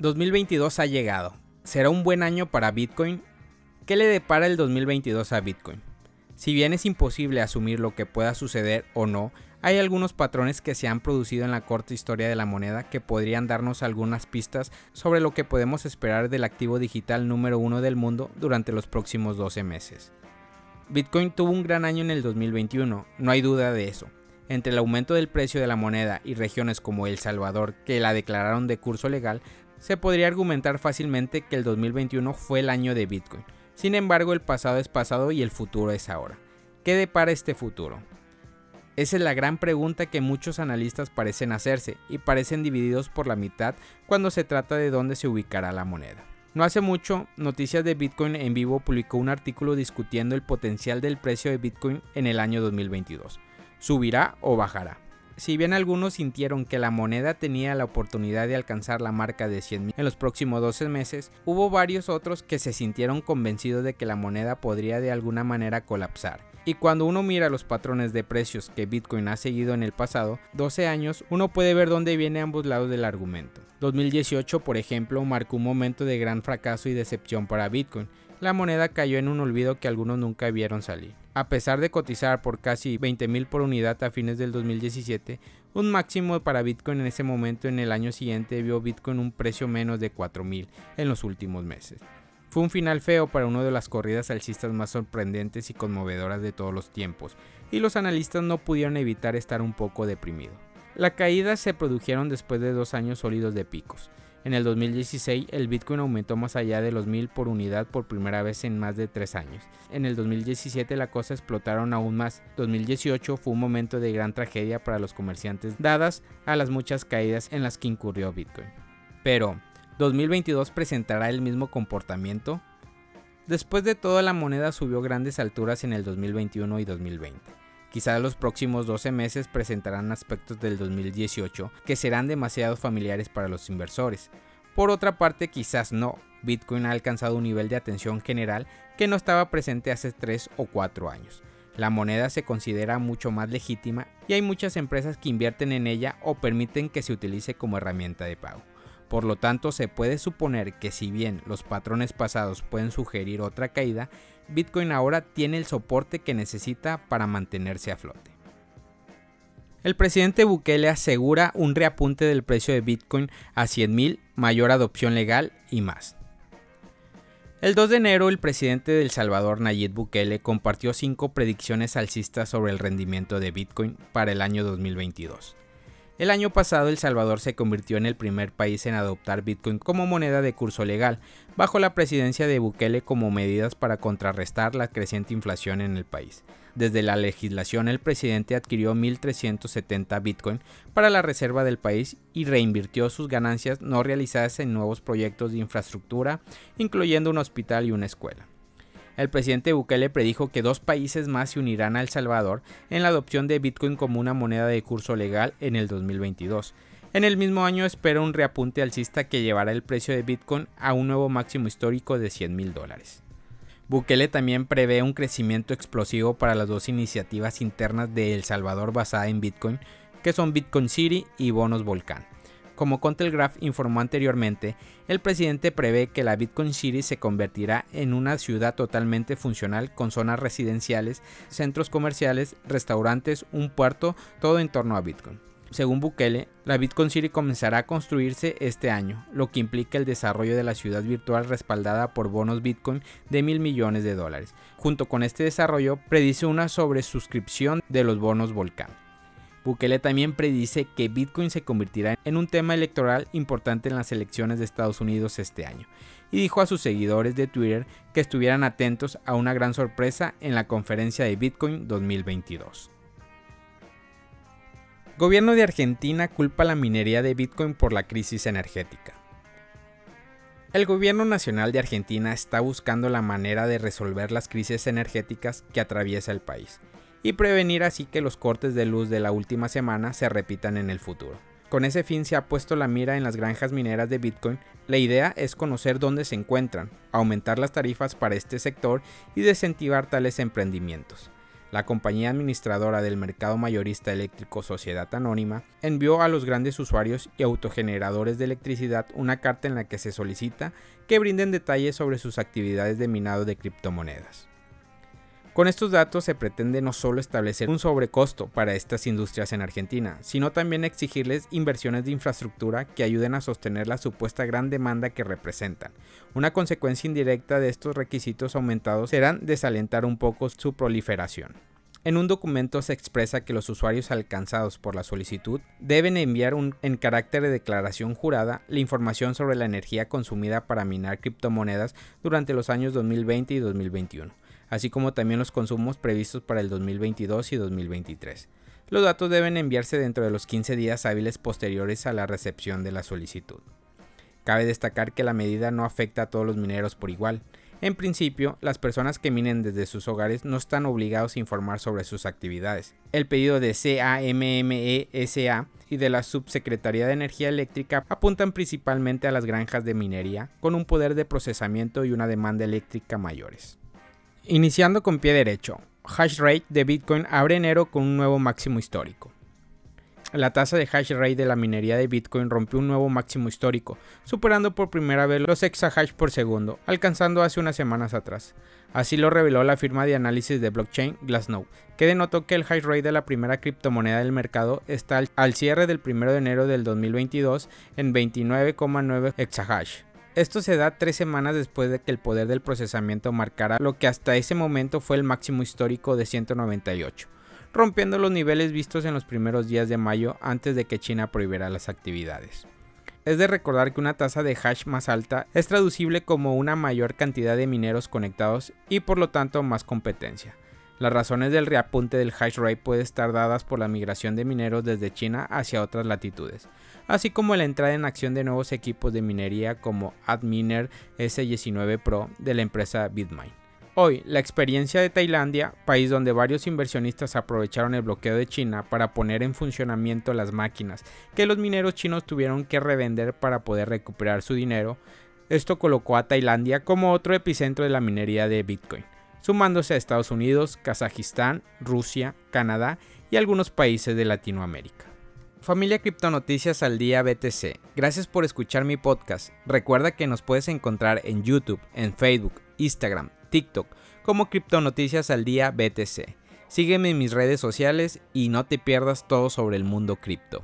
2022 ha llegado. ¿Será un buen año para Bitcoin? ¿Qué le depara el 2022 a Bitcoin? Si bien es imposible asumir lo que pueda suceder o no, hay algunos patrones que se han producido en la corta historia de la moneda que podrían darnos algunas pistas sobre lo que podemos esperar del activo digital número uno del mundo durante los próximos 12 meses. Bitcoin tuvo un gran año en el 2021, no hay duda de eso. Entre el aumento del precio de la moneda y regiones como El Salvador que la declararon de curso legal, se podría argumentar fácilmente que el 2021 fue el año de Bitcoin. Sin embargo, el pasado es pasado y el futuro es ahora. ¿Qué depara este futuro? Esa es la gran pregunta que muchos analistas parecen hacerse y parecen divididos por la mitad cuando se trata de dónde se ubicará la moneda. No hace mucho, Noticias de Bitcoin en vivo publicó un artículo discutiendo el potencial del precio de Bitcoin en el año 2022. ¿Subirá o bajará? Si bien algunos sintieron que la moneda tenía la oportunidad de alcanzar la marca de 100.000 en los próximos 12 meses, hubo varios otros que se sintieron convencidos de que la moneda podría de alguna manera colapsar. Y cuando uno mira los patrones de precios que Bitcoin ha seguido en el pasado 12 años, uno puede ver dónde viene ambos lados del argumento. 2018, por ejemplo, marcó un momento de gran fracaso y decepción para Bitcoin. La moneda cayó en un olvido que algunos nunca vieron salir. A pesar de cotizar por casi 20.000 por unidad a fines del 2017, un máximo para Bitcoin en ese momento en el año siguiente vio Bitcoin un precio menos de 4.000 en los últimos meses. Fue un final feo para una de las corridas alcistas más sorprendentes y conmovedoras de todos los tiempos, y los analistas no pudieron evitar estar un poco deprimidos. La caída se produjeron después de dos años sólidos de picos. En el 2016 el Bitcoin aumentó más allá de los 1000 por unidad por primera vez en más de tres años. En el 2017 la cosa explotaron aún más. 2018 fue un momento de gran tragedia para los comerciantes dadas a las muchas caídas en las que incurrió Bitcoin. Pero, ¿2022 presentará el mismo comportamiento? Después de todo la moneda subió grandes alturas en el 2021 y 2020. Quizá los próximos 12 meses presentarán aspectos del 2018 que serán demasiado familiares para los inversores. Por otra parte, quizás no. Bitcoin ha alcanzado un nivel de atención general que no estaba presente hace 3 o 4 años. La moneda se considera mucho más legítima y hay muchas empresas que invierten en ella o permiten que se utilice como herramienta de pago. Por lo tanto, se puede suponer que si bien los patrones pasados pueden sugerir otra caída, Bitcoin ahora tiene el soporte que necesita para mantenerse a flote. El presidente Bukele asegura un reapunte del precio de Bitcoin a 100.000, mayor adopción legal y más. El 2 de enero, el presidente de El Salvador, Nayib Bukele, compartió cinco predicciones alcistas sobre el rendimiento de Bitcoin para el año 2022. El año pasado El Salvador se convirtió en el primer país en adoptar Bitcoin como moneda de curso legal, bajo la presidencia de Bukele como medidas para contrarrestar la creciente inflación en el país. Desde la legislación el presidente adquirió 1.370 Bitcoin para la reserva del país y reinvirtió sus ganancias no realizadas en nuevos proyectos de infraestructura, incluyendo un hospital y una escuela el presidente Bukele predijo que dos países más se unirán a El Salvador en la adopción de Bitcoin como una moneda de curso legal en el 2022. En el mismo año espera un reapunte alcista que llevará el precio de Bitcoin a un nuevo máximo histórico de 100 mil dólares. Bukele también prevé un crecimiento explosivo para las dos iniciativas internas de El Salvador basada en Bitcoin, que son Bitcoin City y Bonos Volcán. Como Contelgraph informó anteriormente, el presidente prevé que la Bitcoin City se convertirá en una ciudad totalmente funcional con zonas residenciales, centros comerciales, restaurantes, un puerto, todo en torno a Bitcoin. Según Bukele, la Bitcoin City comenzará a construirse este año, lo que implica el desarrollo de la ciudad virtual respaldada por bonos Bitcoin de mil millones de dólares. Junto con este desarrollo, predice una sobresuscripción de los bonos Volcán. Bukele también predice que Bitcoin se convertirá en un tema electoral importante en las elecciones de Estados Unidos este año, y dijo a sus seguidores de Twitter que estuvieran atentos a una gran sorpresa en la conferencia de Bitcoin 2022. Gobierno de Argentina culpa la minería de Bitcoin por la crisis energética. El gobierno nacional de Argentina está buscando la manera de resolver las crisis energéticas que atraviesa el país y prevenir así que los cortes de luz de la última semana se repitan en el futuro. Con ese fin se ha puesto la mira en las granjas mineras de Bitcoin. La idea es conocer dónde se encuentran, aumentar las tarifas para este sector y desincentivar tales emprendimientos. la compañía administradora del mercado mayorista eléctrico Sociedad Anónima, envió a los grandes usuarios y autogeneradores de electricidad una carta en la que se solicita que brinden detalles sobre sus actividades de minado de criptomonedas. Con estos datos se pretende no solo establecer un sobrecosto para estas industrias en Argentina, sino también exigirles inversiones de infraestructura que ayuden a sostener la supuesta gran demanda que representan. Una consecuencia indirecta de estos requisitos aumentados serán desalentar un poco su proliferación. En un documento se expresa que los usuarios alcanzados por la solicitud deben enviar en carácter de declaración jurada la información sobre la energía consumida para minar criptomonedas durante los años 2020 y 2021 así como también los consumos previstos para el 2022 y 2023. Los datos deben enviarse dentro de los 15 días hábiles posteriores a la recepción de la solicitud. Cabe destacar que la medida no afecta a todos los mineros por igual. En principio, las personas que minen desde sus hogares no están obligados a informar sobre sus actividades. El pedido de CAMMESA y de la Subsecretaría de Energía Eléctrica apuntan principalmente a las granjas de minería, con un poder de procesamiento y una demanda eléctrica mayores. Iniciando con pie derecho, hash rate de Bitcoin abre enero con un nuevo máximo histórico. La tasa de hash rate de la minería de Bitcoin rompió un nuevo máximo histórico, superando por primera vez los exahash por segundo, alcanzando hace unas semanas atrás. Así lo reveló la firma de análisis de blockchain Glassnode, que denotó que el hash rate de la primera criptomoneda del mercado está al cierre del 1 de enero del 2022 en 29,9 exahash, esto se da tres semanas después de que el poder del procesamiento marcara lo que hasta ese momento fue el máximo histórico de 198, rompiendo los niveles vistos en los primeros días de mayo antes de que China prohibiera las actividades. Es de recordar que una tasa de hash más alta es traducible como una mayor cantidad de mineros conectados y por lo tanto más competencia. Las razones del reapunte del hash rate pueden estar dadas por la migración de mineros desde China hacia otras latitudes, así como la entrada en acción de nuevos equipos de minería como Adminer S19 Pro de la empresa Bitmain. Hoy, la experiencia de Tailandia, país donde varios inversionistas aprovecharon el bloqueo de China para poner en funcionamiento las máquinas que los mineros chinos tuvieron que revender para poder recuperar su dinero, esto colocó a Tailandia como otro epicentro de la minería de Bitcoin sumándose a Estados Unidos, Kazajistán, Rusia, Canadá y algunos países de Latinoamérica. Familia Criptonoticias al Día BTC, gracias por escuchar mi podcast. Recuerda que nos puedes encontrar en YouTube, en Facebook, Instagram, TikTok como Criptonoticias al Día BTC. Sígueme en mis redes sociales y no te pierdas todo sobre el mundo cripto.